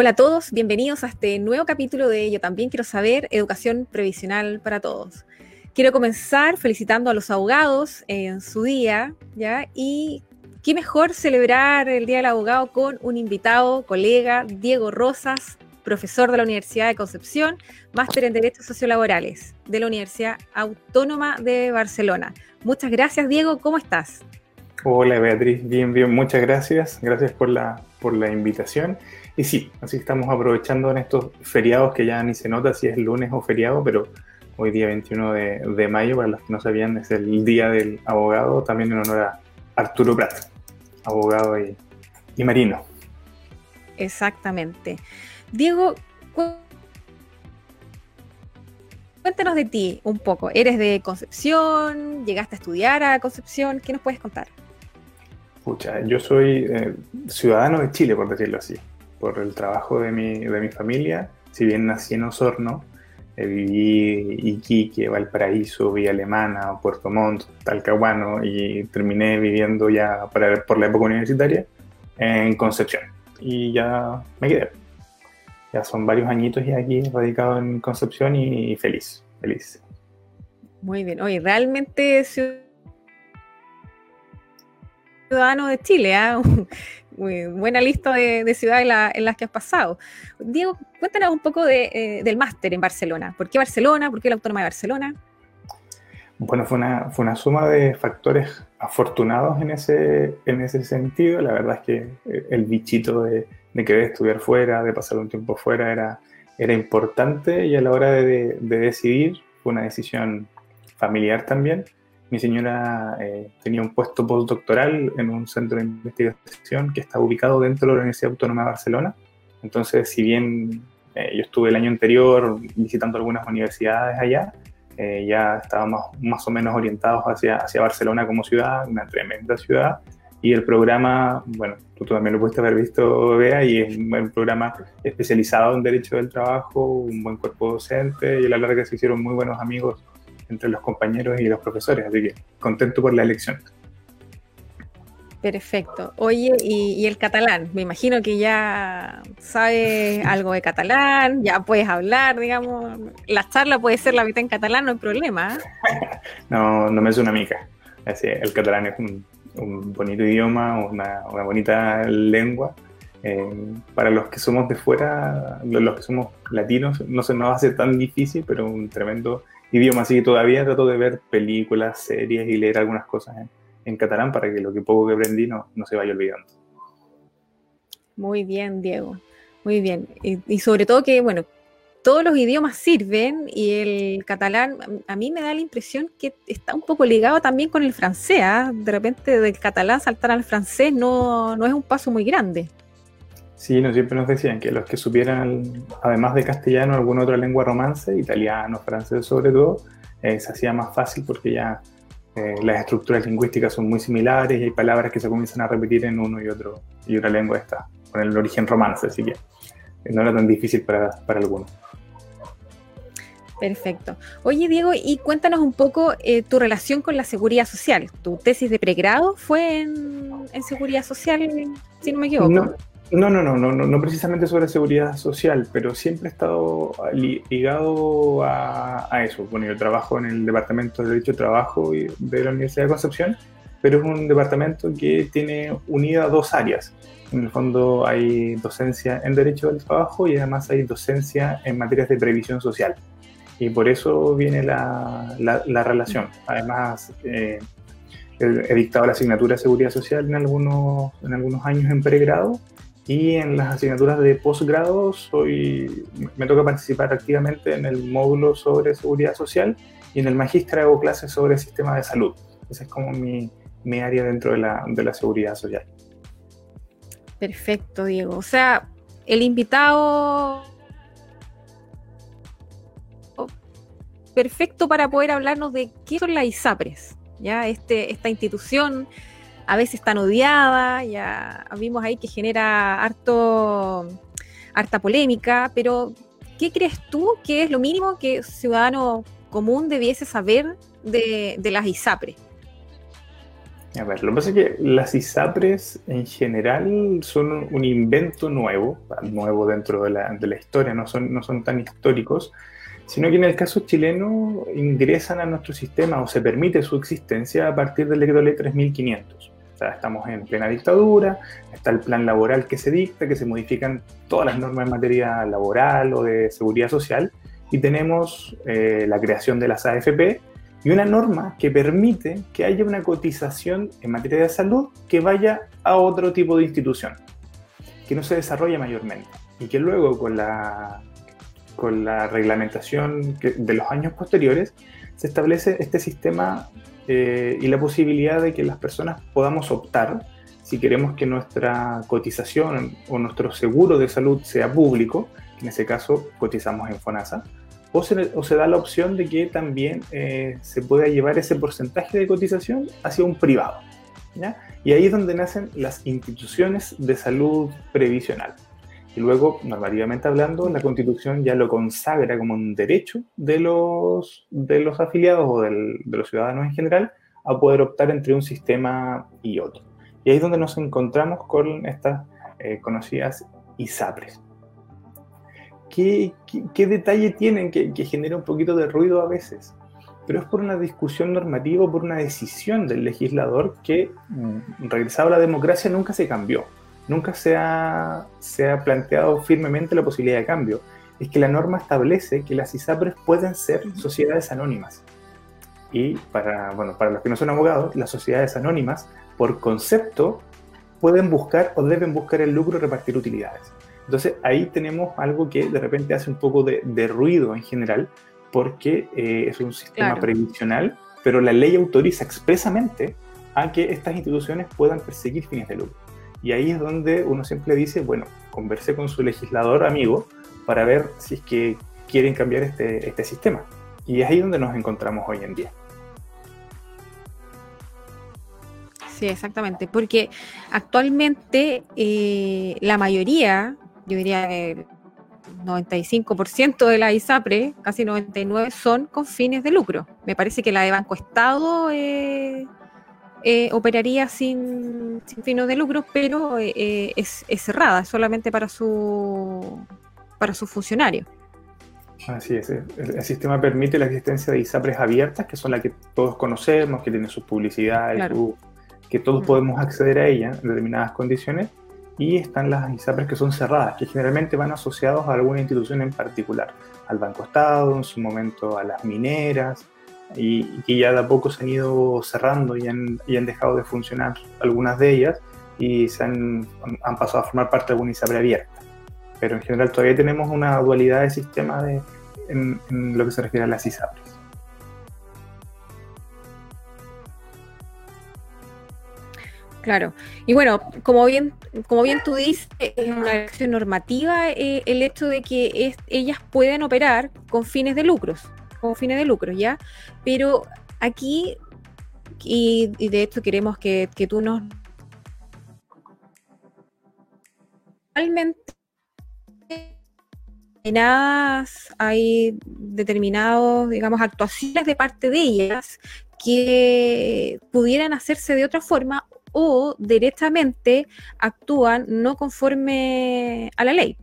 Hola a todos, bienvenidos a este nuevo capítulo de Yo también quiero saber, educación previsional para todos. Quiero comenzar felicitando a los abogados en su día, ¿ya? Y qué mejor celebrar el Día del Abogado con un invitado, colega, Diego Rosas, profesor de la Universidad de Concepción, máster en Derechos Sociolaborales de la Universidad Autónoma de Barcelona. Muchas gracias, Diego, ¿cómo estás? Hola, Beatriz, bien, bien, muchas gracias. Gracias por la, por la invitación y sí, así estamos aprovechando en estos feriados que ya ni se nota si es lunes o feriado, pero hoy día 21 de, mayo, para los que no sabían, es el Día del Abogado, también en honor a Arturo Prat, abogado y, y marino. Exactamente. Diego, cuéntanos de ti un poco. ¿Eres de Concepción? ¿Llegaste a estudiar a Concepción? ¿Qué nos puedes contar? Pucha, yo soy eh, ciudadano de Chile, por decirlo así por el trabajo de mi, de mi familia. Si bien nací en Osorno, eh, viví Iquique, Valparaíso, Villa Alemana, Puerto Montt, Talcahuano y terminé viviendo ya por la época universitaria en Concepción. Y ya me quedé. Ya son varios añitos y aquí radicado en Concepción y, feliz, feliz. Muy bien. Oye, realmente ciudadano de Chile, ¿ah? buena lista de, ciudades en, las que has pasado. Diego, cuéntanos un poco eh, del máster en Barcelona. ¿Por qué Barcelona? ¿Por qué la Autónoma de Barcelona? Bueno, fue una, fue una suma de factores afortunados en ese, en ese sentido. La verdad es que eh, el bichito de, de querer estudiar fuera, de pasar un tiempo fuera, era, era importante y a la hora de, de decidir fue una decisión familiar también mi señora eh, tenía un puesto postdoctoral en un centro de investigación que está ubicado dentro de la Universidad Autónoma de Barcelona. Entonces, si bien eh, yo estuve el año anterior visitando algunas universidades allá, eh, ya estábamos más o menos orientados hacia, hacia Barcelona como ciudad, una tremenda ciudad. Y el programa, bueno, tú también lo pudiste haber visto, Bea, y es un buen programa especializado en Derecho del Trabajo, un buen cuerpo docente, y a la larga se hicieron muy buenos amigos entre los compañeros y los profesores, así que contento por la elección. Perfecto. Oye, y, el catalán, me imagino que ya sabes algo de catalán, ya puedes hablar, digamos. La charla puede ser la mitad en catalán, no hay problema. ¿eh? no, no me es una mica. El catalán es un, bonito idioma, una, bonita lengua. Eh, para los que somos de fuera, los que somos latinos, no se nos hace tan difícil, pero un tremendo idioma, así que todavía trato de ver películas, series y leer algunas cosas en, catalán para que lo que poco que aprendí no, no se vaya olvidando. Muy bien, Diego. Muy bien. Y, sobre todo que, bueno, todos los idiomas sirven y el catalán, a mí me da la impresión que está un poco ligado también con el francés. ¿ah? De repente del catalán saltar al francés no, no es un paso muy grande. Sí, no, siempre nos decían que los que supieran, además de castellano, alguna otra lengua romance, italiano, francés sobre todo, eh, se hacía más fácil porque ya eh, las estructuras lingüísticas son muy similares y hay palabras que se comienzan a repetir en uno y otro y otra lengua esta, con el origen romance, así que no era tan difícil para, para algunos. Perfecto. Oye, Diego, y cuéntanos un poco eh, tu relación con la seguridad social. ¿Tu tesis de pregrado fue en, en seguridad social, si no me equivoco? No, no, no, no, no, no, precisamente sobre seguridad social, pero siempre he estado ligado a, eso. Bueno, yo trabajo en el Departamento de Derecho de Trabajo de la Universidad de Concepción pero es un departamento que tiene unidas dos áreas. En el fondo hay docencia en Derecho del Trabajo y además hay docencia en materias de previsión social. Y por eso viene la, la, relación. Además, eh, he, dictado la asignatura de Seguridad Social en algunos, en algunos años en pregrado y en las asignaturas de posgrado soy, me toca participar activamente en el módulo sobre Seguridad Social y en el magíster hago clases sobre el sistema de salud. Esa es como mi, mi área dentro de la, de la seguridad social. Perfecto, Diego. O sea, el invitado perfecto para poder hablarnos de qué son las ISAPRES, ya este, esta institución a veces tan odiada, ya vimos ahí que genera harto, harta polémica, pero ¿qué crees tú que es lo mínimo que ciudadano común debiese saber de, de las ISAPRES? A ver, lo que pasa es que las ISAPRES en general son un invento nuevo, nuevo dentro de la, de la historia, no son, no son tan históricos, sino que en el caso chileno ingresan a nuestro sistema o se permite su existencia a partir del decreto ley 3500. Sea, estamos en plena dictadura, está el plan laboral que se dicta, que se modifican todas las normas en materia laboral o de seguridad social, y tenemos eh, la creación de las AFP, y una norma que permite que haya una cotización en materia de salud que vaya a otro tipo de institución, que no se desarrolla mayormente y que luego con la, con la reglamentación de los años posteriores se establece este sistema eh, y la posibilidad de que las personas podamos optar si queremos que nuestra cotización o nuestro seguro de salud sea público, en ese caso cotizamos en FONASA, o se, da la opción de que también eh, se pueda llevar ese porcentaje de cotización hacia un privado. Y ahí es donde nacen las instituciones de salud previsional. Y luego, normativamente hablando, la Constitución ya lo consagra como un derecho de los, de los afiliados o de los ciudadanos en general a poder optar entre un sistema y otro. Y ahí es donde nos encontramos con estas eh, conocidas ISAPRES. ¿Qué, detalle tienen que, genera un poquito de ruido a veces? Pero es por una discusión normativa, por una decisión del legislador que, mm, regresado a la democracia, nunca se cambió. Nunca se ha, se ha planteado firmemente la posibilidad de cambio. Es que la norma establece que las ISAPRES pueden ser sociedades anónimas. Y para, bueno, para los que no son abogados, las sociedades anónimas, por concepto, pueden buscar o deben buscar el lucro y repartir utilidades. Entonces ahí tenemos algo que de repente hace un poco de, ruido en general, porque eh, es un sistema previsional, pero la ley autoriza expresamente a que estas instituciones puedan perseguir fines de lucro. Y ahí es donde uno siempre dice, bueno, converse con su legislador amigo para ver si es que quieren cambiar este, este sistema. Y es ahí donde nos encontramos hoy en día. Sí, exactamente, porque actualmente eh, la mayoría yo diría el 95% de la ISAPRE, casi 99%, son con fines de lucro. Me parece que la de Banco Estado eh, eh, operaría sin, fines de lucro, pero eh, es, cerrada, solamente para su para sus funcionarios. Así es, el, sistema permite la existencia de ISAPRES abiertas, que son las que todos conocemos, que tienen sus publicidades, que todos podemos acceder a ellas en determinadas condiciones, y están las ISAPRES que son cerradas, que generalmente van asociados a alguna institución en particular, al Banco Estado, en su momento a las mineras, y, que ya de a poco se han ido cerrando y han, han dejado de funcionar algunas de ellas y se han, han pasado a formar parte de alguna ISAPRE abierta. Pero en general todavía tenemos una dualidad de sistema de, en, en lo que se refiere a las ISAPRES. Claro. Y bueno, como bien, como bien tú dices, es una acción normativa eh, el hecho de que ellas pueden operar con fines de lucros, con fines de lucros, ¿ya? Pero aquí, y, de hecho queremos que, que tú nos... Realmente hay determinados, digamos, actuaciones de parte de ellas que pudieran hacerse de otra forma o directamente actúan no conforme a la ley.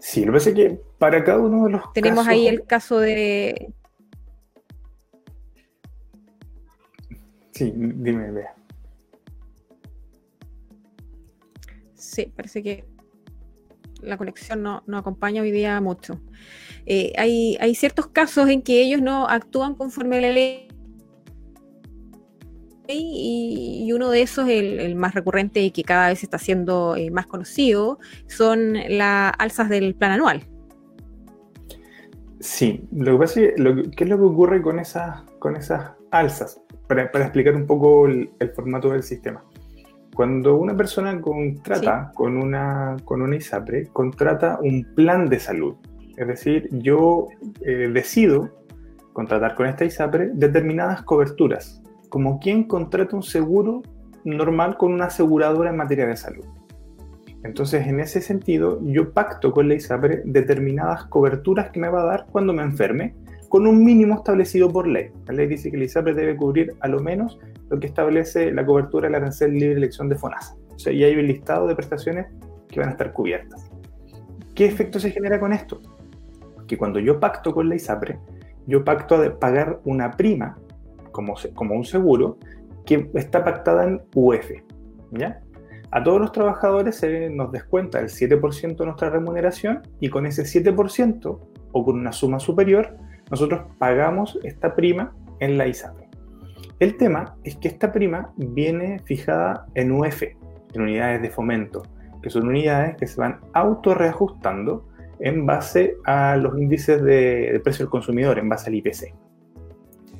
Sí, lo que pasa es que para cada uno de los Tenemos ahí el caso de... Sí, dime, Bea. Sí, parece que la conexión no, acompaña hoy día mucho. Eh, hay, hay ciertos casos en que ellos no actúan conforme a la ley y, uno de esos, el, más recurrente y que cada vez está siendo eh, más conocido, son las alzas del plan anual. Sí, lo que pasa es que, ¿qué es lo que ocurre con esas, con esas alzas? Para, explicar un poco el, formato del sistema. Cuando una persona contrata con, una, con una ISAPRE, contrata un plan de salud. Es decir, yo eh, decido contratar con esta ISAPRE determinadas coberturas como quien contrata un seguro normal con una aseguradora en materia de salud. Entonces, en ese sentido, yo pacto con la ISAPRE determinadas coberturas que me va a dar cuando me enferme, con un mínimo establecido por ley. La ley dice que la ISAPRE debe cubrir a lo menos lo que establece la cobertura de la arancel libre elección de FONASA. O sea, ya hay un listado de prestaciones que van a estar cubiertas. ¿Qué efecto se genera con esto? Que cuando yo pacto con la ISAPRE, yo pacto a pagar una prima como, como un seguro que está pactada en UF. ¿ya? A todos los trabajadores se nos descuenta el 7% de nuestra remuneración y con ese 7% o con una suma superior, nosotros pagamos esta prima en la ISAPRE. El tema es que esta prima viene fijada en UF, en unidades de fomento, que son unidades que se van autorreajustando en base a los índices de, de precio del consumidor, en base al IPC.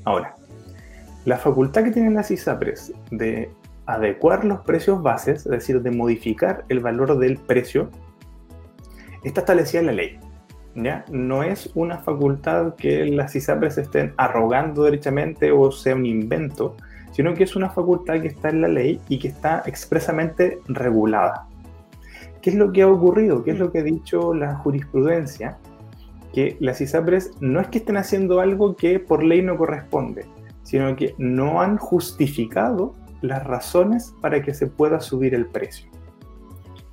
Ahora, la facultad que tienen las ISAPRES de adecuar los precios bases, es decir, de modificar el valor del precio, está establecida en la ley. ¿ya? No es una facultad que las ISAPRES estén arrogando derechamente o sea un invento, sino que es una facultad que está en la ley y que está expresamente regulada. ¿Qué es lo que ha ocurrido? ¿Qué es lo que ha dicho la jurisprudencia? Que las ISAPRES no es que estén haciendo algo que por ley no corresponde, sino que no han justificado las razones para que se pueda subir el precio.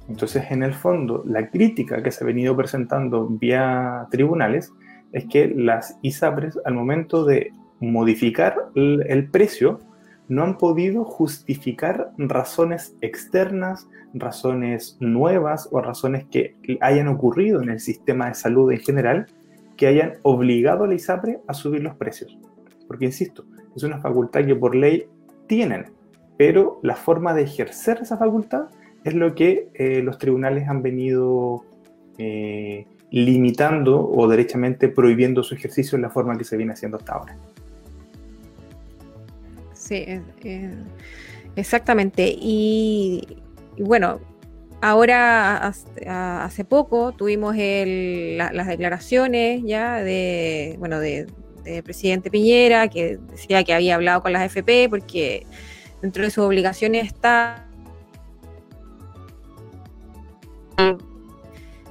Entonces, en el fondo, la crítica que se ha venido presentando vía tribunales es que las ISAPRES, al momento de modificar el, precio, no han podido justificar razones externas, razones nuevas o razones que hayan ocurrido en el sistema de salud en general que hayan obligado a la ISAPRE a subir los precios. Porque, insisto, es una facultad que por ley tienen, pero la forma de ejercer esa facultad es lo que eh, los tribunales han venido eh, limitando o derechamente prohibiendo su ejercicio en la forma que se viene haciendo hasta ahora. Sí, exactamente. Y, bueno, ahora hace poco tuvimos las declaraciones ya de, bueno, de, presidente Piñera, que decía que había hablado con las FP porque dentro de sus obligaciones está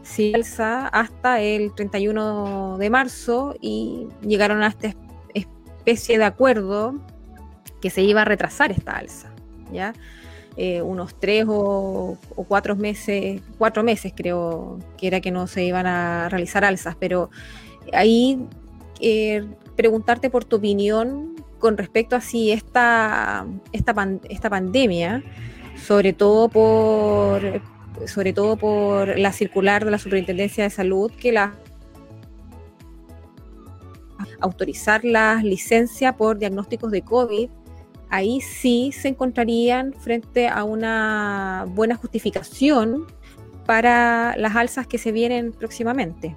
si alza hasta el 31 de marzo y llegaron a esta especie de acuerdo que se iba a retrasar esta alza, ¿ya? Eh, unos tres o, cuatro meses, cuatro meses creo que era que no se iban a realizar alzas, pero ahí eh, preguntarte por tu opinión con respecto a si esta, esta, esta pandemia, sobre todo por sobre todo por la circular de la Superintendencia de Salud que la autorizar las licencias por diagnósticos de COVID, ahí sí se encontrarían frente a una buena justificación para las alzas que se vienen próximamente.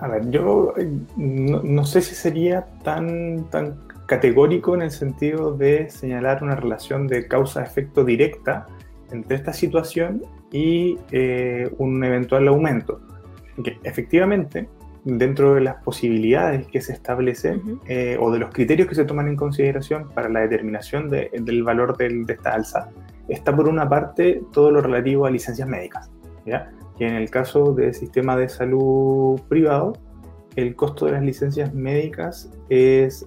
A ver, yo eh, no, sé si sería tan, tan categórico en el sentido de señalar una relación de causa-efecto directa entre esta situación y eh, un eventual aumento. Que efectivamente, dentro de las posibilidades que se establecen eh, o de los criterios que se toman en consideración para la determinación del valor de esta alza, está por una parte todo lo relativo a licencias médicas. ¿ya? Que en el caso del sistema de salud privado, el costo de las licencias médicas es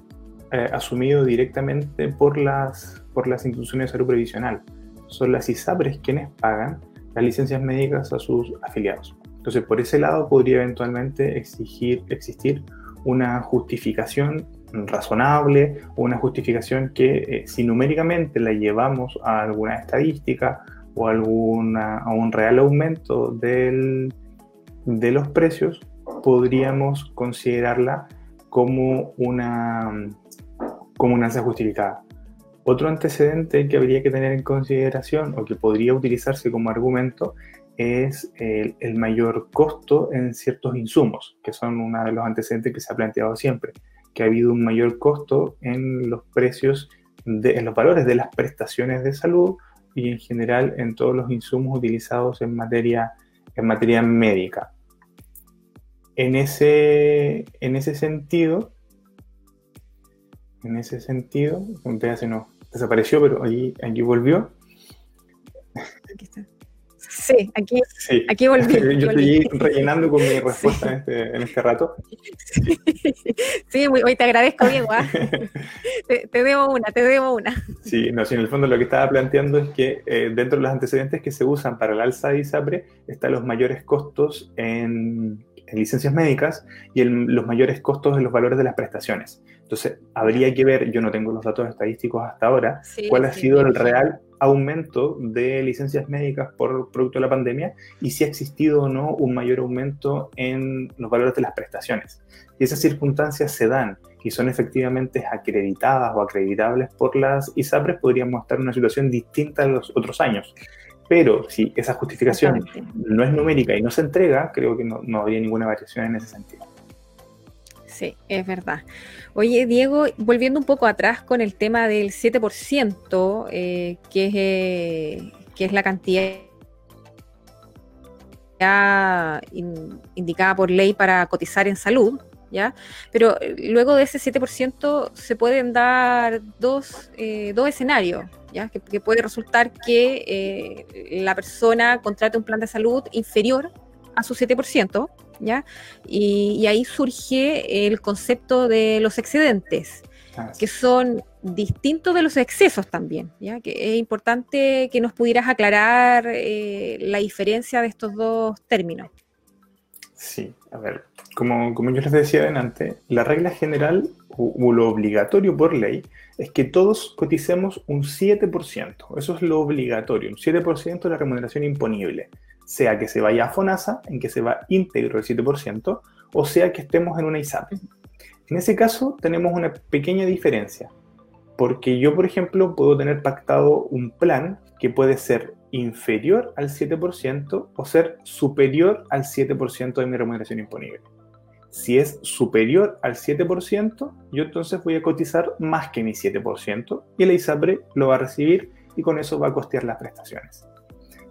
eh, asumido directamente por las, por las instituciones de salud previsional. Son las ISAPRES quienes pagan las licencias médicas a sus afiliados. Entonces, por ese lado podría eventualmente exigir, existir una justificación razonable una justificación que eh, si numéricamente la llevamos a alguna estadística o alguna, a un real aumento de los precios, podríamos considerarla como una, como una alza justificada. Otro antecedente que habría que tener en consideración o que podría utilizarse como argumento es el, mayor costo en ciertos insumos, que son uno de los antecedentes que se ha planteado siempre, que ha habido un mayor costo en los precios, en los valores de las prestaciones de salud y en general en todos los insumos utilizados en materia, en materia médica. En ese, en ese sentido, en ese sentido, se nos desapareció, pero allí, aquí volvió. Aquí está. Sí, aquí, aquí volví. Yo estoy rellenando con mi respuesta en, este, en, este, rato. Sí, hoy te agradezco, Diego. ¿ah? te, debo una, te debo una. Sí, no, sí, en el fondo lo que estaba planteando es que eh, dentro de los antecedentes que se usan para el alza de ISAPRE están los mayores costos en, licencias médicas y los mayores costos en los valores de las prestaciones. Entonces, habría que ver, yo no tengo los datos estadísticos hasta ahora, cuál ha sido el real aumento de licencias médicas por producto de la pandemia y si ha existido o no un mayor aumento en los valores de las prestaciones. Si esas circunstancias se dan y son efectivamente acreditadas o acreditables por las ISAPRES, podríamos estar en una situación distinta a los otros años. Pero si esa justificación no es numérica y no se entrega, creo que no, no habría ninguna variación en ese sentido. Sí, es verdad. Oye, Diego, volviendo un poco atrás con el tema del 7%, eh, que, es, eh, que es la cantidad indicada por ley para cotizar en salud, ¿ya? Pero eh, luego de ese 7% se pueden dar dos, dos escenarios, ¿ya? Que, que, puede resultar que la persona contrate un plan de salud inferior a su 7%, ¿ya? Y, ahí surge el concepto de los excedentes, que son distintos de los excesos también, ¿ya? Que es importante que nos pudieras aclarar eh, la diferencia de estos dos términos. Sí, a ver, como, como yo les decía adelante, la regla general o, lo obligatorio por ley es que todos coticemos un 7%. Eso es lo obligatorio, un 7% de la remuneración imponible sea que se vaya a FONASA, en que se va íntegro el 7%, o sea que estemos en una ISAP. En ese caso tenemos una pequeña diferencia, porque yo, por ejemplo, puedo tener pactado un plan que puede ser inferior al 7% o ser superior al 7% de mi remuneración imponible. Si es superior al 7%, yo entonces voy a cotizar más que mi 7% y la ISAPRE lo va a recibir y con eso va a costear las prestaciones.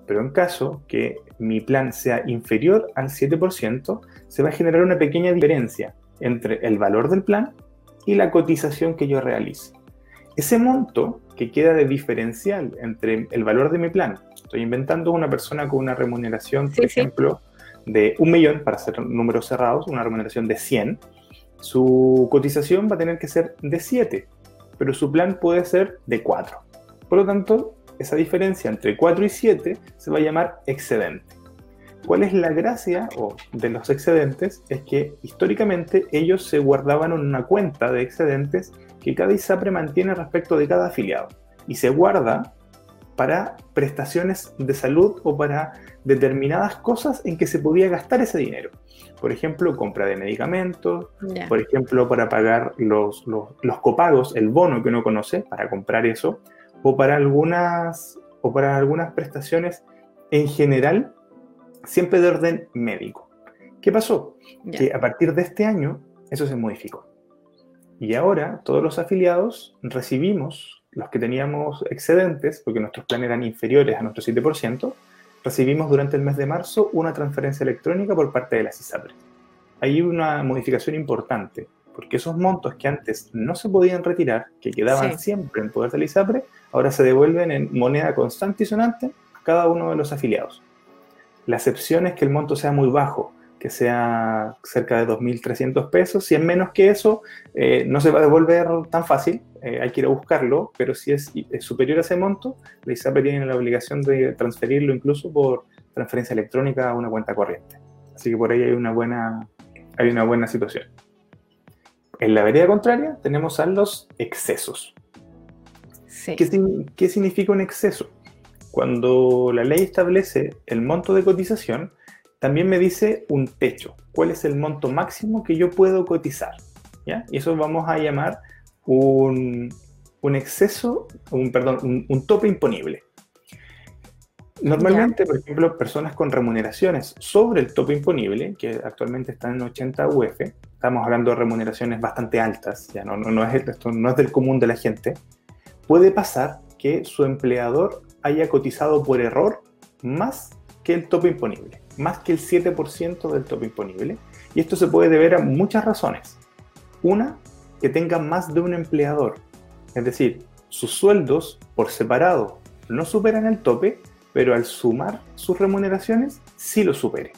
Pero en caso que mi plan sea inferior al 7%, se va a generar una pequeña diferencia entre el valor del plan y la cotización que yo realice. Ese monto que queda de diferencial entre el valor de mi plan, estoy inventando una persona con una remuneración, por ejemplo, de un millón, para hacer números cerrados, una remuneración de 100, su cotización va a tener que ser de 7, pero su plan puede ser de 4. Por lo tanto, esa diferencia entre 4 y 7 se va a llamar excedente. ¿Cuál es la gracia de los excedentes? Es que históricamente ellos se guardaban en una cuenta de excedentes que cada ISAPRE mantiene respecto de cada afiliado y se guarda para prestaciones de salud o para determinadas cosas en que se podía gastar ese dinero. Por ejemplo, compra de medicamentos, por ejemplo, para pagar los, los, los, copagos, el bono que uno conoce, para comprar eso, o para algunas, o para algunas prestaciones en general, siempre de orden médico. ¿Qué pasó? Que a partir de este año eso se modificó. Y ahora todos los afiliados recibimos, los que teníamos excedentes, porque nuestros planes eran inferiores a nuestro 7%, recibimos durante el mes de marzo una transferencia electrónica por parte de las ISAPRES. Hay una modificación importante, porque esos montos que antes no se podían retirar, que quedaban siempre en poder del ISAPRE, ahora se devuelven en moneda constante y sonante a cada uno de los afiliados. La excepción es que el monto sea muy bajo, que sea cerca de 2.300 pesos. Si es menos que eso, eh, no se va a devolver tan fácil, eh, hay que ir a buscarlo, pero si es, superior a ese monto, la ISAPRE tiene la obligación de transferirlo incluso por transferencia electrónica a una cuenta corriente. Así que por ahí hay una buena, hay una buena situación. En la vereda contraria tenemos a los excesos. ¿Qué, ¿Qué significa un exceso? Cuando la ley establece el monto de cotización, también me dice un techo. ¿Cuál es el monto máximo que yo puedo cotizar? ¿Ya? Y eso vamos a llamar un, un exceso, un, perdón, un, tope imponible. Normalmente, por ejemplo, personas con remuneraciones sobre el tope imponible, que actualmente están en 80 UF, estamos hablando de remuneraciones bastante altas, ya no, no, es, esto no es del común de la gente, puede pasar que su empleador haya cotizado por error más que el tope imponible, más que el 7% del tope imponible. Y esto se puede deber a muchas razones. Una, que tenga más de un empleador. Es decir, sus sueldos por separado no superan el tope, pero al sumar sus remuneraciones sí lo supere.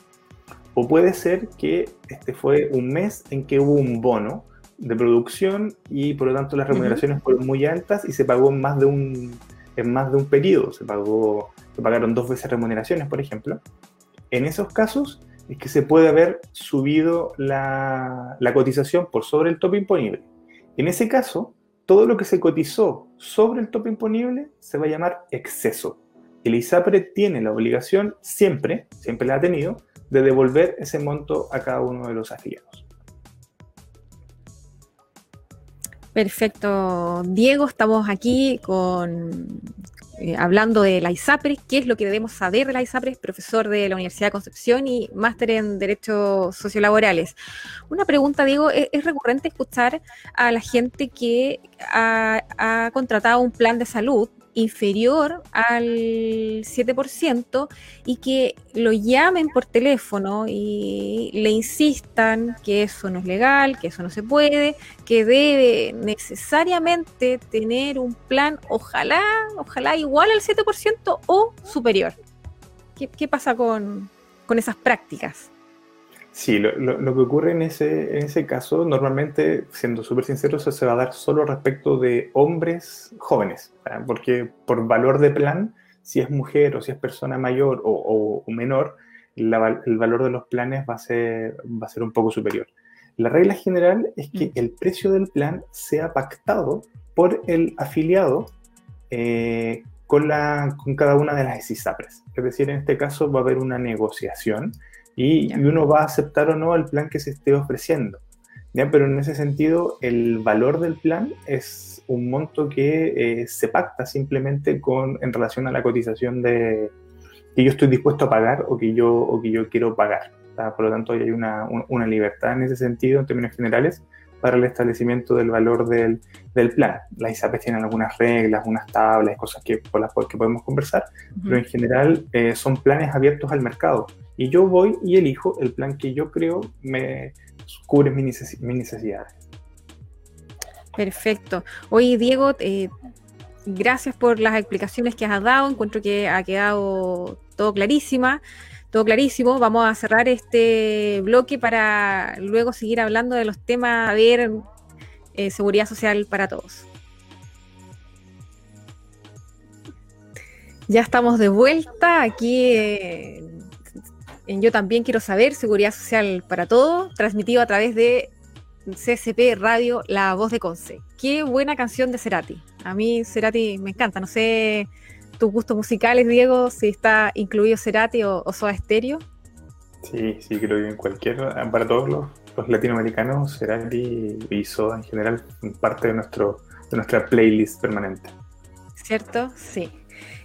O puede ser que este fue un mes en que hubo un bono de producción y por lo tanto las remuneraciones fueron muy altas y se pagó en más de un, en más de un periodo. Se, pagó, se pagaron dos veces remuneraciones, por ejemplo. En esos casos es que se puede haber subido la, la cotización por sobre el tope imponible. En ese caso, todo lo que se cotizó sobre el tope imponible se va a llamar exceso. El ISAPRE tiene la obligación siempre, siempre la ha tenido, de devolver ese monto a cada uno de los afiliados. Perfecto, Diego, estamos aquí con eh, hablando de la ISAPRES, qué es lo que debemos saber de la ISAPRES, profesor de la Universidad de Concepción y máster en Derechos Sociolaborales. Una pregunta, Diego, ¿es, recurrente escuchar a la gente que ha contratado un plan de salud inferior al 7% y que lo llamen por teléfono y le insistan que eso no es legal, que eso no se puede, que debe necesariamente tener un plan, ojalá, ojalá igual al 7% o superior. ¿Qué, pasa con, con esas prácticas? Sí, lo, que ocurre en ese, en ese caso, normalmente, siendo súper sincero, se va a dar solo respecto de hombres jóvenes, porque por valor de plan, si es mujer o si es persona mayor o, menor, el valor de los planes va a, ser, va a ser un poco superior. La regla general es que mm. el precio del plan sea pactado por el afiliado eh, con, la, con cada una de las ISAPRES. Es decir, en este caso va a haber una negociación y, uno va a aceptar o no el plan que se esté ofreciendo. ¿ya? Pero en ese sentido, el valor del plan es un monto que eh, se pacta simplemente con, en relación a la cotización de, que yo estoy dispuesto a pagar o que yo, o que yo quiero pagar. Por lo tanto, hay una, una, libertad en ese sentido, en términos generales, para el establecimiento del valor del, del plan. Las ISAPs tienen algunas reglas, unas tablas, cosas que, por las que podemos conversar, pero en general eh, son planes abiertos al mercado y yo voy y elijo el plan que yo creo me cubre mis, necesidades. Perfecto. Oye, Diego, eh, gracias por las explicaciones que has dado. Encuentro que ha quedado todo clarísima, todo clarísimo. Vamos a cerrar este bloque para luego seguir hablando de los temas, a ver, eh, seguridad social para todos. Ya estamos de vuelta aquí yo también quiero saber, Seguridad Social para Todo, transmitido a través de CSP Radio, La Voz de Conce. Qué buena canción de Cerati. A mí Cerati me encanta. No sé tus gustos musicales, Diego, si está incluido Cerati o, o Soda Stereo. Sí, sí, creo que en cualquier, para todos los, latinoamericanos, Cerati y Soda en general, parte de, nuestro, de nuestra playlist permanente. ¿Cierto? Sí.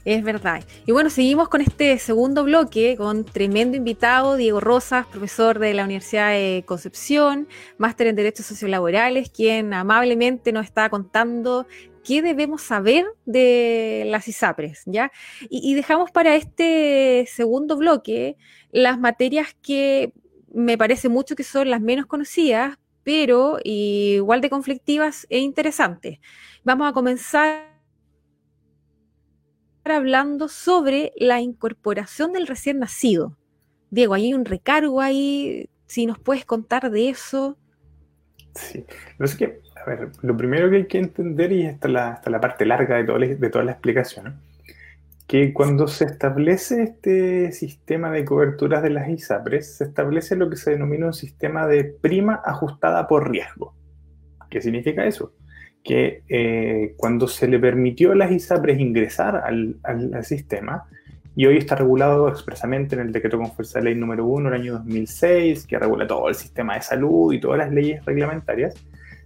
Es verdad. Y bueno, seguimos con este segundo bloque con tremendo invitado, Diego Rosas, profesor de la Universidad de Concepción, máster en Derechos Sociolaborales, quien amablemente nos está contando qué debemos saber de las ISAPRES, ¿ya? Y, dejamos para este segundo bloque las materias que me parece mucho que son las menos conocidas, pero igual de conflictivas e interesantes. Vamos a comenzar hablando sobre la incorporación del recién nacido. Diego, hay un recargo ahí, si nos puedes contar de eso. Sí, es que, a ver, lo primero que hay que entender, y esta la, la parte larga de, todo, de toda la explicación, que cuando se establece este sistema de coberturas de las ISAPRES, se establece lo que se denomina un sistema de prima ajustada por riesgo. ¿Qué significa eso? Que eh, cuando se le permitió a las ISAPRES ingresar al, al, sistema, y hoy está regulado expresamente en el decreto con fuerza de ley número 1 del año 2006, que regula todo el sistema de salud y todas las leyes reglamentarias,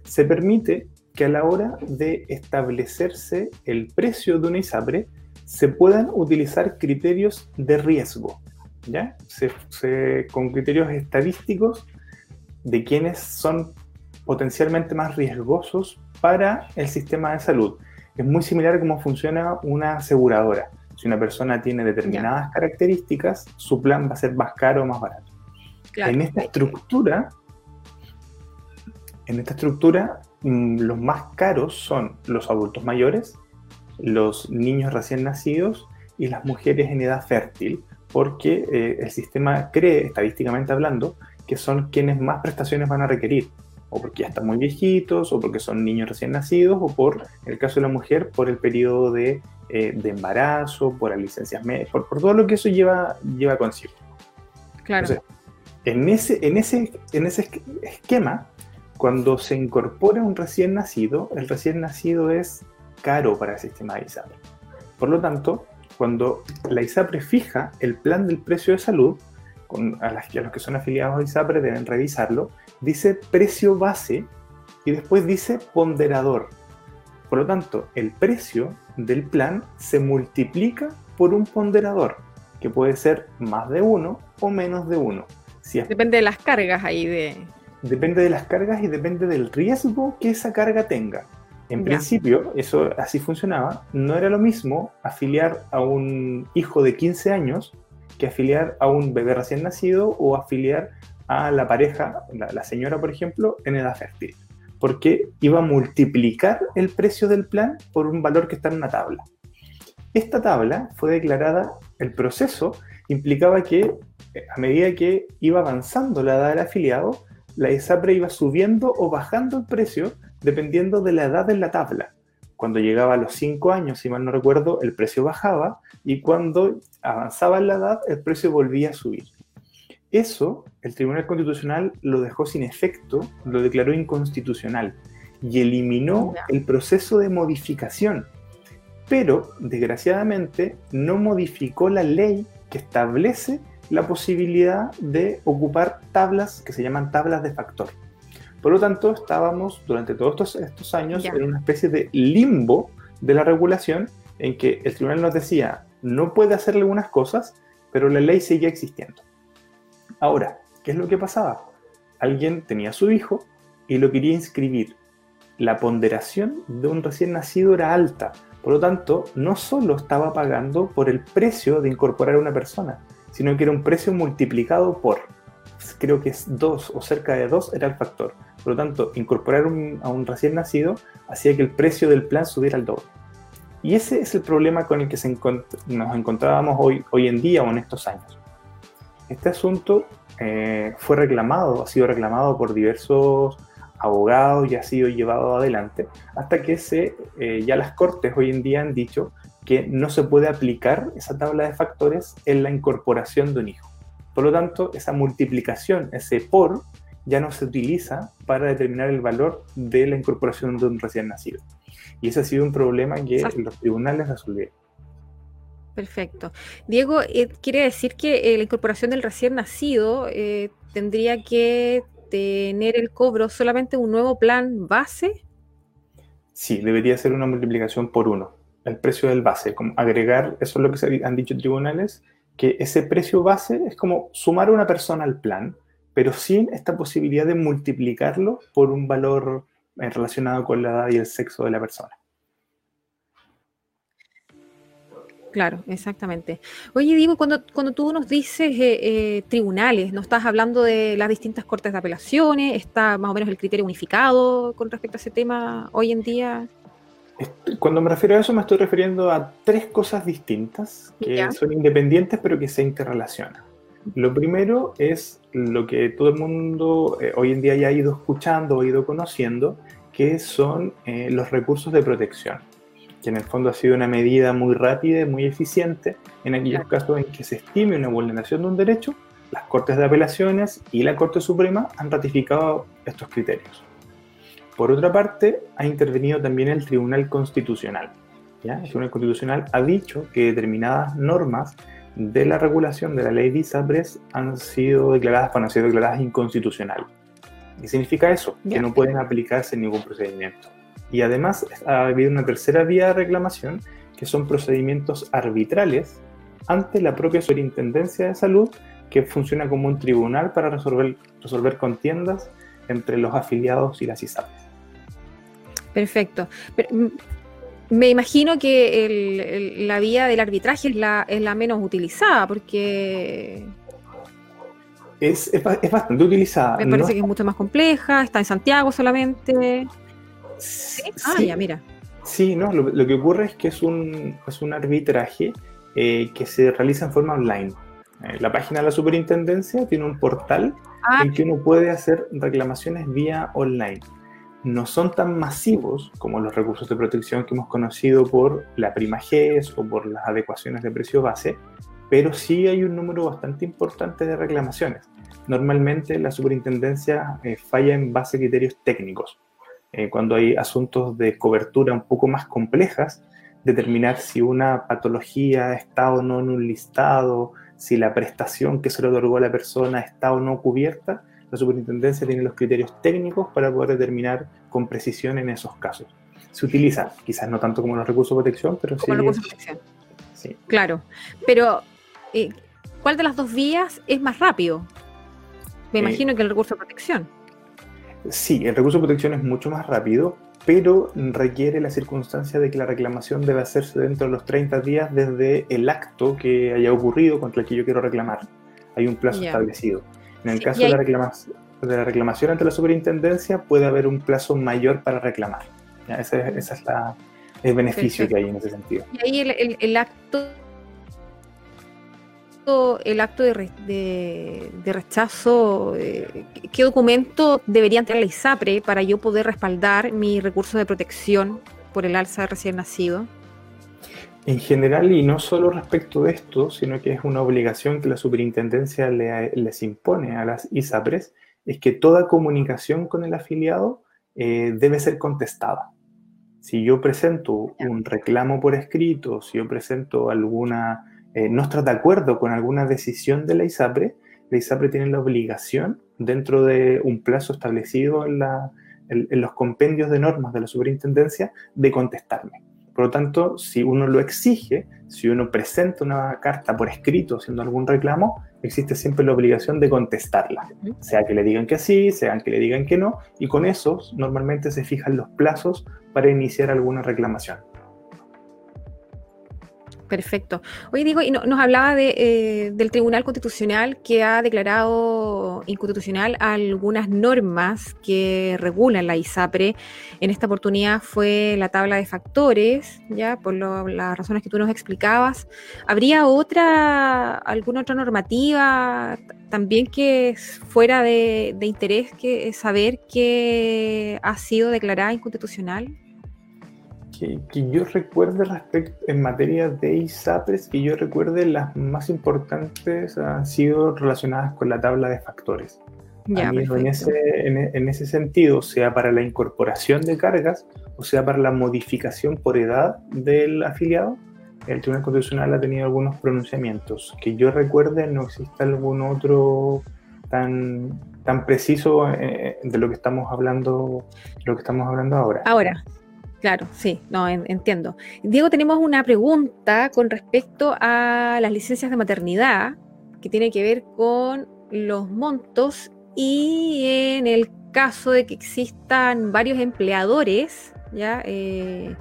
se permite que a la hora de establecerse el precio de una ISAPRE se puedan utilizar criterios de riesgo, ¿ya? con criterios estadísticos de quienes son potencialmente más riesgosos para el sistema de salud. Es muy similar a cómo funciona una aseguradora. Si una persona tiene determinadas características, su plan va a ser más caro o más barato. En esta estructura, en esta estructura, mm, los más caros son los adultos mayores, los niños recién nacidos y las mujeres en edad fértil, porque eh, el sistema cree, estadísticamente hablando, que son quienes más prestaciones van a requerir o porque ya están muy viejitos, o porque son niños recién nacidos, o por, en el caso de la mujer, por el periodo de, eh, de embarazo, por las licencias médicas, por, por, todo lo que eso lleva, lleva consigo. Claro. en ese, en, ese, en ese esquema, cuando se incorpora un recién nacido, el recién nacido es caro para el sistema de ISAPRE. Por lo tanto, cuando la ISAPRE fija el plan del precio de salud, a, las, a los que son afiliados a ISAPRE deben revisarlo, dice precio base y después dice ponderador. Por lo tanto, el precio del plan se multiplica por un ponderador, que puede ser más de uno o menos de uno. Si depende de las cargas ahí de... Depende de las cargas y depende del riesgo que esa carga tenga. En principio, eso así funcionaba. No era lo mismo afiliar a un hijo de 15 años que afiliar a un bebé recién nacido o afiliar a la pareja, la, señora, por ejemplo, en edad fértil, porque iba a multiplicar el precio del plan por un valor que está en una tabla. Esta tabla fue declarada, el proceso implicaba que eh, a medida que iba avanzando la edad del afiliado, la ISAPRE iba subiendo o bajando el precio dependiendo de la edad de la tabla. Cuando llegaba a los 5 años, si mal no recuerdo, el precio bajaba y cuando avanzaba en la edad, el precio volvía a subir. Eso el Tribunal Constitucional lo dejó sin efecto, lo declaró inconstitucional y eliminó el proceso de modificación. Pero, desgraciadamente, no modificó la ley que establece la posibilidad de ocupar tablas que se llaman tablas de factor. Por lo tanto, estábamos durante todos estos, años en una especie de limbo de la regulación en que el tribunal nos decía no puede hacer algunas cosas, pero la ley seguía existiendo. Ahora, ¿qué es lo que pasaba? Alguien tenía a su hijo y lo quería inscribir. La ponderación de un recién nacido era alta, por lo tanto, no solo estaba pagando por el precio de incorporar a una persona, sino que era un precio multiplicado por, creo que es dos o cerca de dos era el factor. Por lo tanto, incorporar a un recién nacido hacía que el precio del plan subiera al doble. Y ese es el problema con el que nos encontrábamos hoy, hoy en día o en estos años. Este asunto eh, fue reclamado, ha sido reclamado por diversos abogados y ha sido llevado adelante hasta que se, eh, ya las cortes hoy en día han dicho que no se puede aplicar esa tabla de factores en la incorporación de un hijo. Por lo tanto, esa multiplicación, ese por, ya no se utiliza para determinar el valor de la incorporación de un recién nacido. Y ese ha sido un problema que los tribunales resolvieron. Perfecto. Diego, eh, ¿quiere decir que eh, la incorporación del recién nacido eh, tendría que tener el cobro solamente un nuevo plan base? Sí, debería ser una multiplicación por uno. El precio del base, como agregar, eso es lo que han dicho tribunales, que ese precio base es como sumar a una persona al plan, pero sin esta posibilidad de multiplicarlo por un valor relacionado con la edad y el sexo de la persona. Claro, exactamente. Oye, Diego, cuando, cuando tú nos dices eh, eh, tribunales, ¿no estás hablando de las distintas cortes de apelaciones? ¿Está más o menos el criterio unificado con respecto a ese tema hoy en día? Cuando me refiero a eso, me estoy refiriendo a tres cosas distintas que son independientes pero que se interrelacionan. Lo primero es lo que todo el mundo eh, hoy en día ya ha ido escuchando o ido conociendo, que son los recursos de protección que en el fondo ha sido una medida muy rápida y muy eficiente en aquellos casos en que se estime una vulneración de un derecho, las Cortes de Apelaciones y la Corte Suprema han ratificado estos criterios. Por otra parte, ha intervenido también el Tribunal Constitucional. ¿ya? El Tribunal Constitucional ha dicho que determinadas normas de la regulación de la ley de ISAPRES han sido declaradas, han sido declaradas inconstitucionales. ¿Qué significa eso? Que no pueden aplicarse en ningún procedimiento. Y además ha habido una tercera vía de reclamación, que son procedimientos arbitrales ante la propia Superintendencia de Salud, que funciona como un tribunal para resolver, resolver contiendas entre los afiliados y las ISAPRES. Perfecto. Mm, me imagino que la vía del arbitraje es la, es la menos utilizada, porque es, es, bastante utilizada. Me parece que es mucho más compleja, está en Santiago solamente. ¿Sí? Ah, ya, mira. Sí, no, lo, que ocurre es que es un, es un arbitraje eh, que se realiza en forma online. Eh, la página de la superintendencia tiene un portal ah. en que uno puede hacer reclamaciones vía online. No son tan masivos como los recursos de protección que hemos conocido por la prima o por las adecuaciones de precio base, pero sí hay un número bastante importante de reclamaciones. Normalmente la superintendencia eh, falla en base a criterios técnicos. Eh, cuando hay asuntos de cobertura un poco más complejas, determinar si una patología está o no en un listado, si la prestación que se le otorgó a la persona está o no cubierta, la superintendencia tiene los criterios técnicos para poder determinar con precisión en esos casos. Se utiliza, quizás no tanto como los recursos de protección, pero sí. Recursos de protección. Sí. Claro, pero eh, ¿cuál de las dos vías es más rápido? Me eh, imagino que el recurso de protección. Sí, el recurso de protección es mucho más rápido, pero requiere la circunstancia de que la reclamación debe hacerse dentro de los 30 días desde el acto que haya ocurrido contra el que yo quiero reclamar. Hay un plazo establecido. En el caso de, la reclamación, de la reclamación ante la superintendencia, puede haber un plazo mayor para reclamar. Ese, es el beneficio que hay en ese sentido. Y ahí el, el acto el acto de, rechazo, eh, ¿qué documento debería tener la ISAPRE para yo poder respaldar mi recurso de protección por el alza de recién nacido? En general, y no solo respecto de esto, sino que es una obligación que la superintendencia les impone a las ISAPRES, es que toda comunicación con el afiliado eh, debe ser contestada. Si yo presento un reclamo por escrito, si yo presento alguna eh, no está de acuerdo con alguna decisión de la ISAPRE, la ISAPRE tiene la obligación, dentro de un plazo establecido en, los compendios de normas de la superintendencia, de contestarme. Por lo tanto, si uno lo exige, si uno presenta una carta por escrito haciendo algún reclamo, existe siempre la obligación de contestarla, sea que le digan que sí, sea que le digan que no, y con eso normalmente se fijan los plazos para iniciar alguna reclamación. Perfecto. Oye, digo, y nos hablaba de, eh, del Tribunal Constitucional que ha declarado inconstitucional algunas normas que regulan la ISAPRE. En esta oportunidad fue la tabla de factores, ya por las razones que tú nos explicabas. ¿Habría otra, alguna otra normativa también que fuera de, de interés que saber que ha sido declarada inconstitucional? Que, yo recuerde respecto en materia de ISAPRES, que yo recuerde las más importantes han sido relacionadas con la tabla de factores. en, ese, en, ese sentido, sea para la incorporación de cargas o sea para la modificación por edad del afiliado, el Tribunal Constitucional ha tenido algunos pronunciamientos. Que yo recuerde, no existe algún otro tan, tan preciso eh, de lo que estamos hablando, lo que estamos hablando ahora. Ahora, Claro, sí, no, entiendo. Diego, tenemos una pregunta con respecto a las licencias de maternidad, que tiene que ver con los montos y en el caso de que existan varios empleadores, ¿ya? Eh,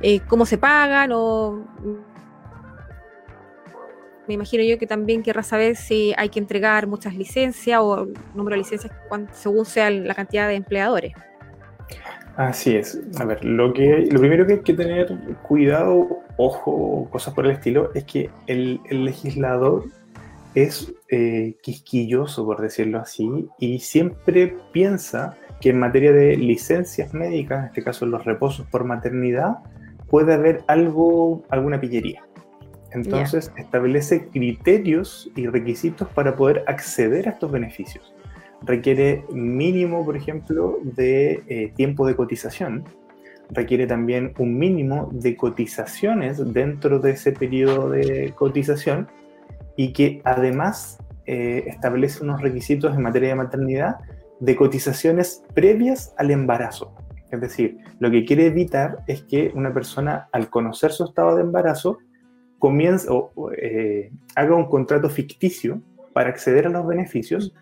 eh, ¿Cómo se pagan? O me imagino yo que también querrá saber si hay que entregar muchas licencias o número de licencias según sea la cantidad de empleadores. Así es. A ver, lo, que, lo primero que hay que tener cuidado, ojo, cosas por el estilo, es que el, legislador es eh, quisquilloso, por decirlo así, y siempre piensa que en materia de licencias médicas, en este caso los reposos por maternidad, puede haber algo, alguna pillería. Entonces establece criterios y requisitos para poder acceder a estos beneficios. Requiere mínimo, por ejemplo, de eh, tiempo de cotización, requiere también un mínimo de cotizaciones dentro de ese periodo de cotización y que además eh, establece unos requisitos en materia de maternidad de cotizaciones previas al embarazo. Es decir, lo que quiere evitar es que una persona al conocer su estado de embarazo comience o eh, haga un contrato ficticio para acceder a los beneficios,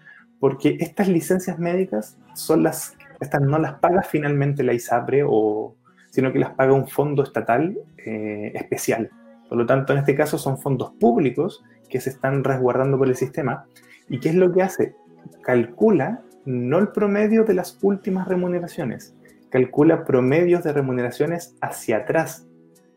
porque estas licencias médicas son las, estas no las paga finalmente la ISAPRE, o, sino que las paga un fondo estatal eh, especial. Por lo tanto, en este caso son fondos públicos que se están resguardando por el sistema. ¿Y qué es lo que hace? Calcula no el promedio de las últimas remuneraciones, calcula promedios de remuneraciones hacia atrás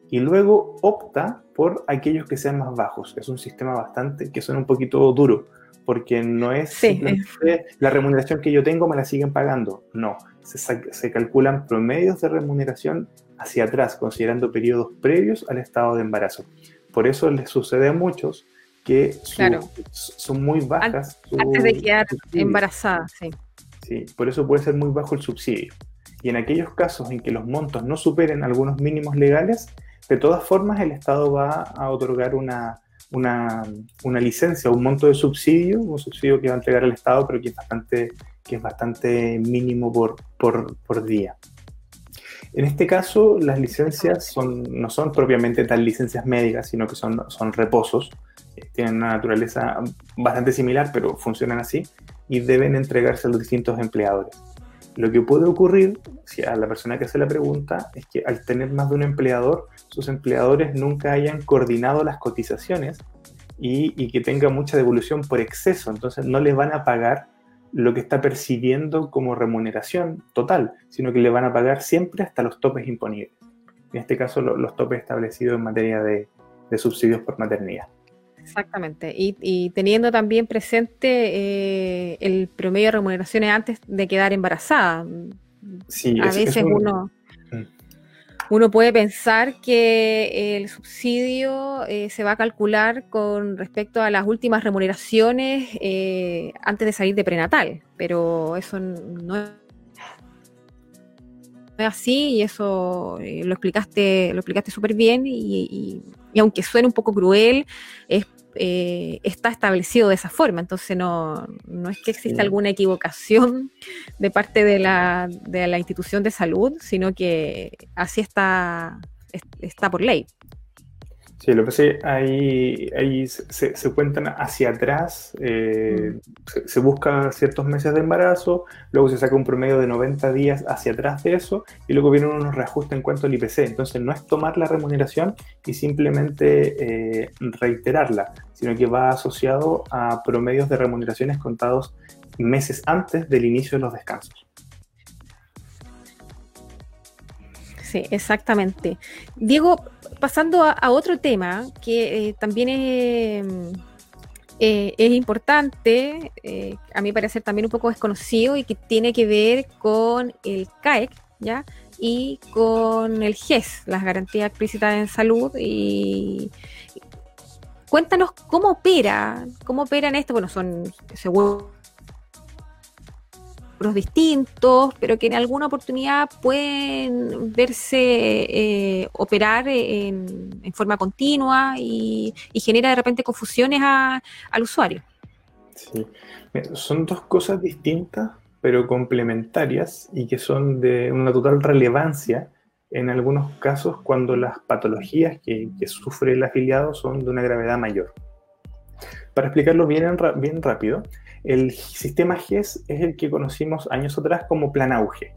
y luego opta por aquellos que sean más bajos. Es un sistema bastante que suena un poquito duro, porque no es simplemente la remuneración que yo tengo me la siguen pagando. No, se, se, calculan promedios de remuneración hacia atrás, considerando periodos previos al estado de embarazo. Por eso les sucede a muchos que son muy bajas. Antes de quedar embarazada, sí. Sí, por eso puede ser muy bajo el subsidio. Y en aquellos casos en que los montos no superen algunos mínimos legales, de todas formas el Estado va a otorgar una, una, una licencia, un monto de subsidio, un subsidio que va a entregar el Estado, pero que es bastante, que es bastante mínimo por, por, por día. En este caso, las licencias son, no son propiamente tal licencias médicas, sino que son, son reposos. Tienen una naturaleza bastante similar, pero funcionan así y deben entregarse a los distintos empleadores. Lo que puede ocurrir, si a la persona que hace la pregunta, es que al tener más de un empleador, sus empleadores nunca hayan coordinado las cotizaciones y, que tenga mucha devolución por exceso. Entonces no le van a pagar lo que está percibiendo como remuneración total, sino que le van a pagar siempre hasta los topes imponibles. En este caso, los topes establecidos en materia de, subsidios por maternidad. Exactamente. Y, teniendo también presente eh, el promedio de remuneraciones antes de quedar embarazada. Sí, a veces uno uno puede pensar que el subsidio eh, se va a calcular con respecto a las últimas remuneraciones eh, antes de salir de prenatal, pero eso no es así y eso eh, lo explicaste lo explicaste súper bien y, y, aunque suene un poco cruel, es eh, está establecido de esa forma. Entonces no, no es que exista alguna equivocación de parte de la, de la institución de salud, sino que así está, está por ley. Sí, lo que sé, ahí, ahí se, se, cuentan hacia atrás, eh, mm. se, busca ciertos meses de embarazo, luego se saca un promedio de 90 días hacia atrás de eso y luego vienen unos reajustes en cuanto al IPC. Entonces no es tomar la remuneración y simplemente eh, reiterarla, sino que va asociado a promedios de remuneraciones contados meses antes del inicio de los descansos. Sí, exactamente. Diego, pasando a, otro tema que eh, también es, eh, es importante, eh, a mí parece también un poco desconocido y que tiene que ver con el CAEC, ¿ya? Y con el GES, las garantías explícitas en salud. Y cuéntanos cómo opera, cómo operan esto. Bueno, son seguro distintos, pero que en alguna oportunidad pueden verse eh, operar en, forma continua y, genera de repente confusiones al usuario. Sí, son dos cosas distintas, pero complementarias y que son de una total relevancia en algunos casos cuando las patologías que, sufre el afiliado son de una gravedad mayor. Para explicarlo bien rápido, el sistema GES es el que conocimos años atrás como Plan Auge.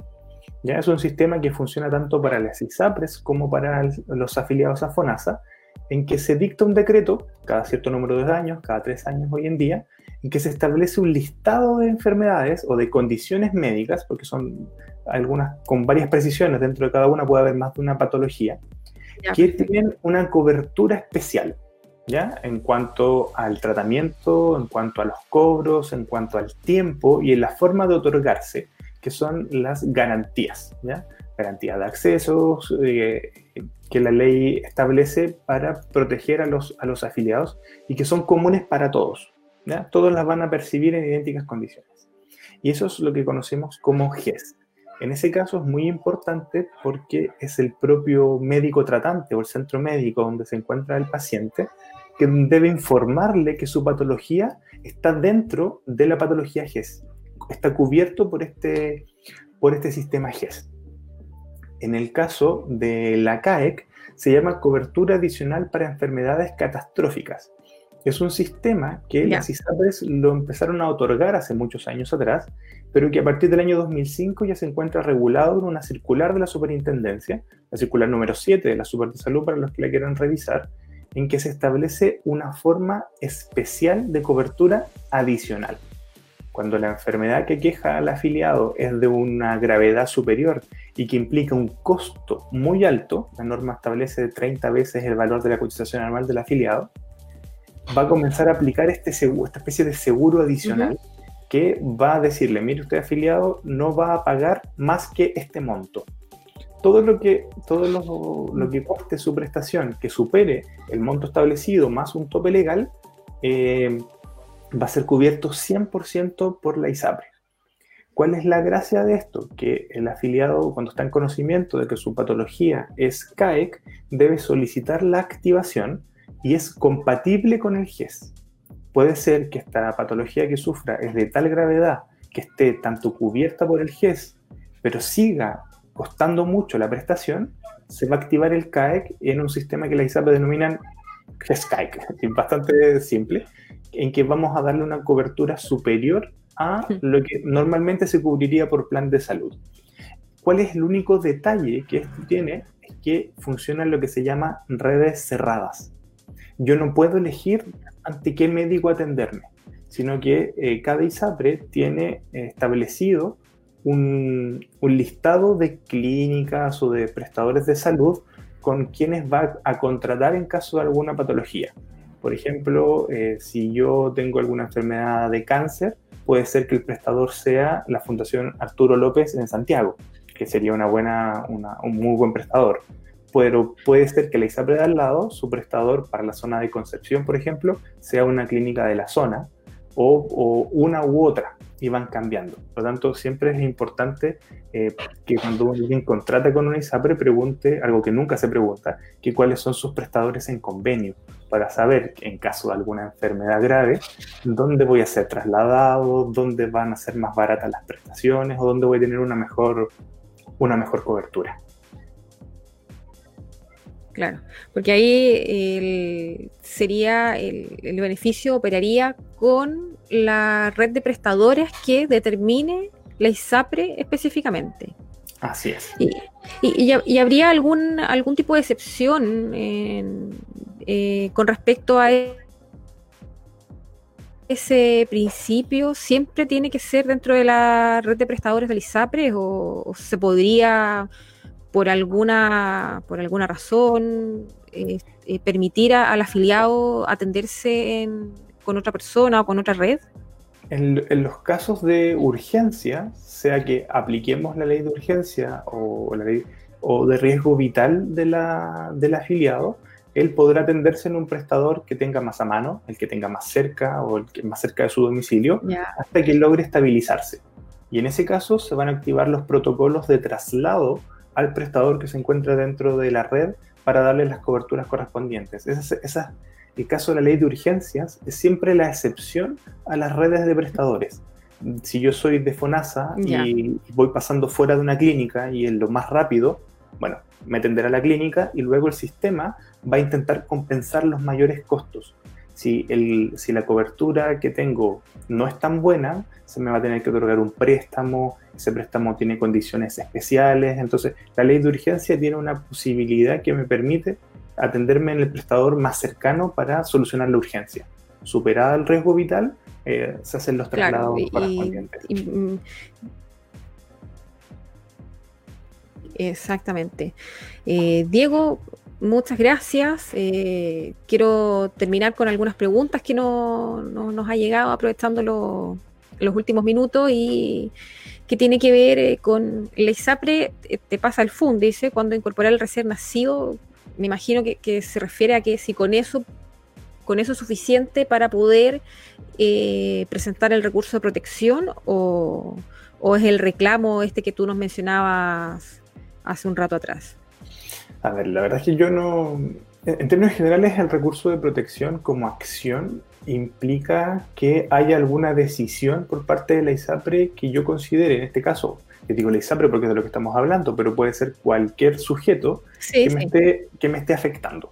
¿ya? Es un sistema que funciona tanto para las ISAPRES como para los afiliados a FONASA, en que se dicta un decreto cada cierto número de años, cada tres años hoy en día, en que se establece un listado de enfermedades o de condiciones médicas, porque son algunas con varias precisiones, dentro de cada una puede haber más de una patología, que tienen una cobertura especial. ¿Ya? En cuanto al tratamiento, en cuanto a los cobros, en cuanto al tiempo y en la forma de otorgarse, que son las garantías, ¿ya? Garantías de acceso eh, que la ley establece para proteger a los, a los afiliados y que son comunes para todos, ¿ya? Todos las van a percibir en idénticas condiciones. Y eso es lo que conocemos como GES. En ese caso es muy importante porque es el propio médico tratante o el centro médico donde se encuentra el paciente que debe informarle que su patología está dentro de la patología GES, está cubierto por este, por este sistema GES. En el caso de la CAEC, se llama cobertura adicional para enfermedades catastróficas. Es un sistema que las ISAPRES lo empezaron a otorgar hace muchos años atrás, pero que a partir del año 2005 ya se encuentra regulado en una circular de la superintendencia, la circular número 7 de la Super de Salud para los que la quieran revisar, en que se establece una forma especial de cobertura adicional. Cuando la enfermedad que queja al afiliado es de una gravedad superior y que implica un costo muy alto, la norma establece 30 veces el valor de la cotización anual del afiliado, va a comenzar a aplicar este seguro, esta especie de seguro adicional que va a decirle, mire usted afiliado, no va a pagar más que este monto. Todo lo que, todo lo, lo que coste su prestación que supere el monto establecido más un tope legal, eh, va a ser cubierto 100% por la ISAPRE. ¿Cuál es la gracia de esto? Que el afiliado, cuando está en conocimiento de que su patología es CAEC, debe solicitar la activación y es compatible con el GES. Puede ser que esta patología que sufra es de tal gravedad que esté tanto cubierta por el GES, pero siga costando mucho la prestación, se va a activar el CAEC en un sistema que la ISAPRE denominan GES-CAEC, es bastante simple, en que vamos a darle una cobertura superior a lo que normalmente se cubriría por plan de salud. ¿Cuál es el único detalle que esto tiene? Es que funciona lo que se llama redes cerradas. Yo no puedo elegir ante qué médico atenderme, sino que eh, cada ISAPRE tiene establecido un, listado de clínicas o de prestadores de salud con quienes va a contratar en caso de alguna patología. Por ejemplo, eh, si yo tengo alguna enfermedad de cáncer, puede ser que el prestador sea la Fundación Arturo López en Santiago, que sería una buena, un muy buen prestador. Pero puede ser que la ISAPRE de al lado, su prestador para la zona de Concepción, por ejemplo, sea una clínica de la zona o una u otra y van cambiando. Por lo tanto, siempre es importante eh, que cuando alguien contrata con una ISAPRE pregunte algo que nunca se pregunta, que cuáles son sus prestadores en convenio, para saber en caso de alguna enfermedad grave, dónde voy a ser trasladado, dónde van a ser más baratas las prestaciones o dónde voy a tener una mejor, una mejor cobertura. Claro, porque ahí sería el, el beneficio operaría con la red de prestadores que determine la ISAPRE específicamente. Así es. Y, habría algún, algún tipo de excepción eh, con respecto a ese principio. ¿Siempre tiene que ser dentro de la red de prestadores del ISAPRE o, se podría, por alguna, por alguna razón, eh, eh, permitir al afiliado atenderse en con otra persona o con otra red? En, los casos de urgencia, sea que apliquemos la ley de urgencia o, la ley, o de riesgo vital de la, del afiliado, él podrá atenderse en un prestador que tenga más a mano, el que tenga más cerca o el que más cerca de su domicilio, hasta que logre estabilizarse. Y en ese caso se van a activar los protocolos de traslado al prestador que se encuentra dentro de la red para darle las coberturas correspondientes. Esas, esas el caso de la ley de urgencias es siempre la excepción a las redes de prestadores. Si yo soy de FONASA y voy pasando fuera de una clínica y en lo más rápido, bueno, me atenderá la clínica y luego el sistema va a intentar compensar los mayores costos. Si, el, si la cobertura que tengo no es tan buena, se me va a tener que otorgar un préstamo, ese préstamo tiene condiciones especiales, entonces la ley de urgencia tiene una posibilidad que me permite atenderme en el prestador más cercano para solucionar la urgencia. Superada el riesgo vital, eh, se hacen los traslados correspondientes. Mm, exactamente. Eh, Diego, muchas gracias. Eh, quiero terminar con algunas preguntas que no, nos ha llegado aprovechando los últimos minutos y que tiene que ver con la ISAPRE, te pasa el FUN, dice, cuando incorporar el recién nacido, me imagino que, se refiere a que si con eso con eso es suficiente para poder eh, presentar el recurso de protección o, o es el reclamo este que tú nos mencionabas hace un rato atrás? A ver, la verdad es que yo no, en términos generales, el recurso de protección como acción implica que haya alguna decisión por parte de la ISAPRE que yo considere, en este caso, que digo la ISAPRE porque es de lo que estamos hablando, pero puede ser cualquier sujeto que, Me esté, que, Me esté, afectando.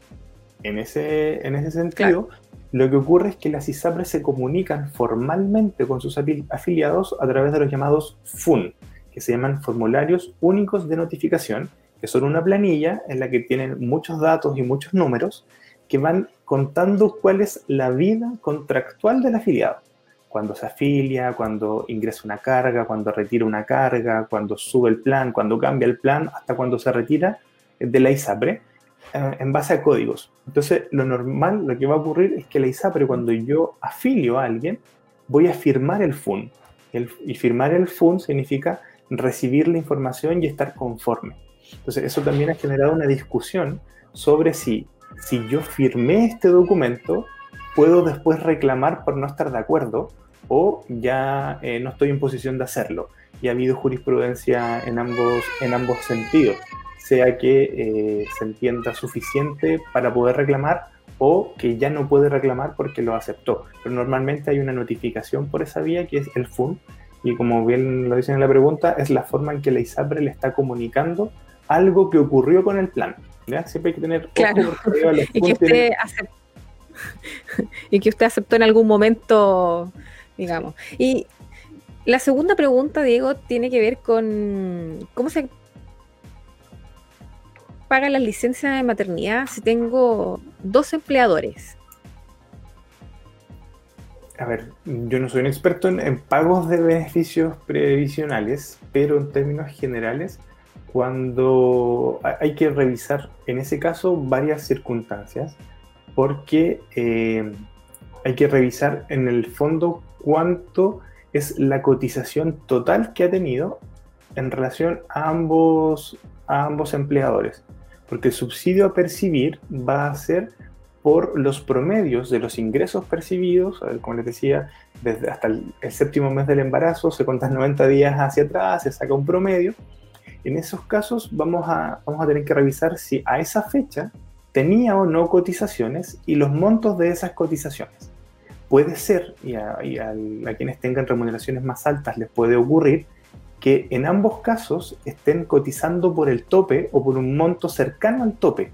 En ese, en ese sentido, lo que ocurre es que las ISAPRE se comunican formalmente con sus afiliados a través de los llamados FUN, que se llaman formularios únicos de notificación, que son una planilla en la que tienen muchos datos y muchos números que van contando cuál es la vida contractual del afiliado. Cuando se afilia, cuando ingresa una carga, cuando retira una carga, cuando sube el plan, cuando cambia el plan, hasta cuando se retira de la ISAPRE eh, en base a códigos. Entonces, lo normal, lo que va a ocurrir es que la ISAPRE, cuando yo afilio a alguien, voy a firmar el FUN. y firmar el FUN significa recibir la información y estar conforme. Entonces, eso también ha generado una discusión sobre si, si yo firmé este documento, puedo después reclamar por no estar de acuerdo o ya eh, no estoy en posición de hacerlo. Y ha habido jurisprudencia en ambos, en ambos sentidos, sea que eh, se entienda suficiente para poder reclamar o que ya no puede reclamar porque lo aceptó. Pero normalmente hay una notificación por esa vía que es el FUN y como bien lo dicen en la pregunta, es la forma en que la ISAPRE le está comunicando algo que ocurrió con el plan. ¿ya? Siempre hay que tener claro. y, que usted aceptó, y que usted aceptó en algún momento, digamos. Y la segunda pregunta, Diego, tiene que ver con cómo se paga la licencia de maternidad si tengo dos empleadores. A ver, yo no soy un experto en, en, pagos de beneficios previsionales, pero en términos generales, cuando hay que revisar, en ese caso, varias circunstancias, porque eh, hay que revisar en el fondo cuánto es la cotización total que ha tenido en relación a ambos, a ambos empleadores. Porque el subsidio a percibir va a ser por los promedios de los ingresos percibidos, como les decía, desde hasta el, séptimo mes del embarazo, se cuentan 90 días hacia atrás, se saca un promedio, en esos casos vamos a, vamos a tener que revisar si a esa fecha tenía o no cotizaciones y los montos de esas cotizaciones. Puede ser, y a, quienes tengan remuneraciones más altas les puede ocurrir, que en ambos casos estén cotizando por el tope o por un monto cercano al tope,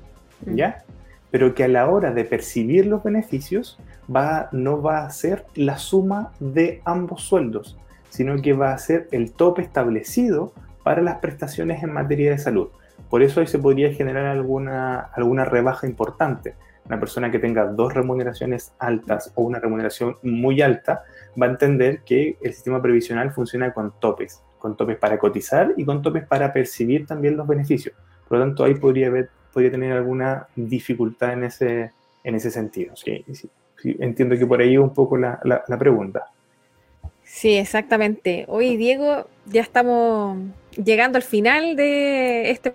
mm. ¿ya? Pero que a la hora de percibir los beneficios va, no va a ser la suma de ambos sueldos, sino que va a ser el tope establecido para las prestaciones en materia de salud. Por eso ahí se podría generar alguna, alguna rebaja importante. Una persona que tenga dos remuneraciones altas o una remuneración muy alta va a entender que el sistema previsional funciona con topes, con topes para cotizar y con topes para percibir también los beneficios. Por lo tanto, ahí podría, haber, podría tener alguna dificultad en ese, en ese sentido. Sí, entiendo que por ahí un poco la, la, la pregunta. Sí, exactamente. Hoy, Diego, ya estamos llegando al final de este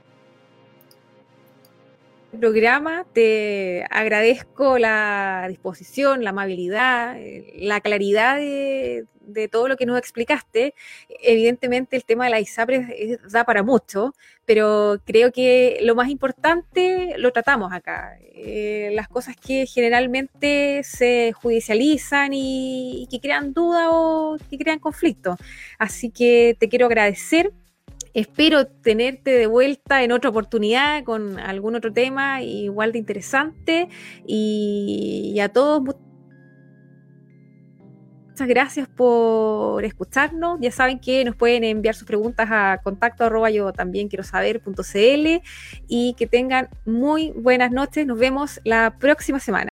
programa. Te agradezco la disposición, la amabilidad, la claridad de, todo lo que nos explicaste. Evidentemente el tema de la ISAPRE da para mucho, pero creo que lo más importante lo tratamos acá. Eh, las cosas que generalmente se judicializan y que crean duda o que crean conflicto. Así que te quiero agradecer Espero tenerte de vuelta en otra oportunidad con algún otro tema igual de interesante. Y, a todos, muchas gracias por escucharnos. Ya saben que nos pueden enviar sus preguntas a contacto arroba yo también quiero saber.cl y que tengan muy buenas noches. Nos vemos la próxima semana.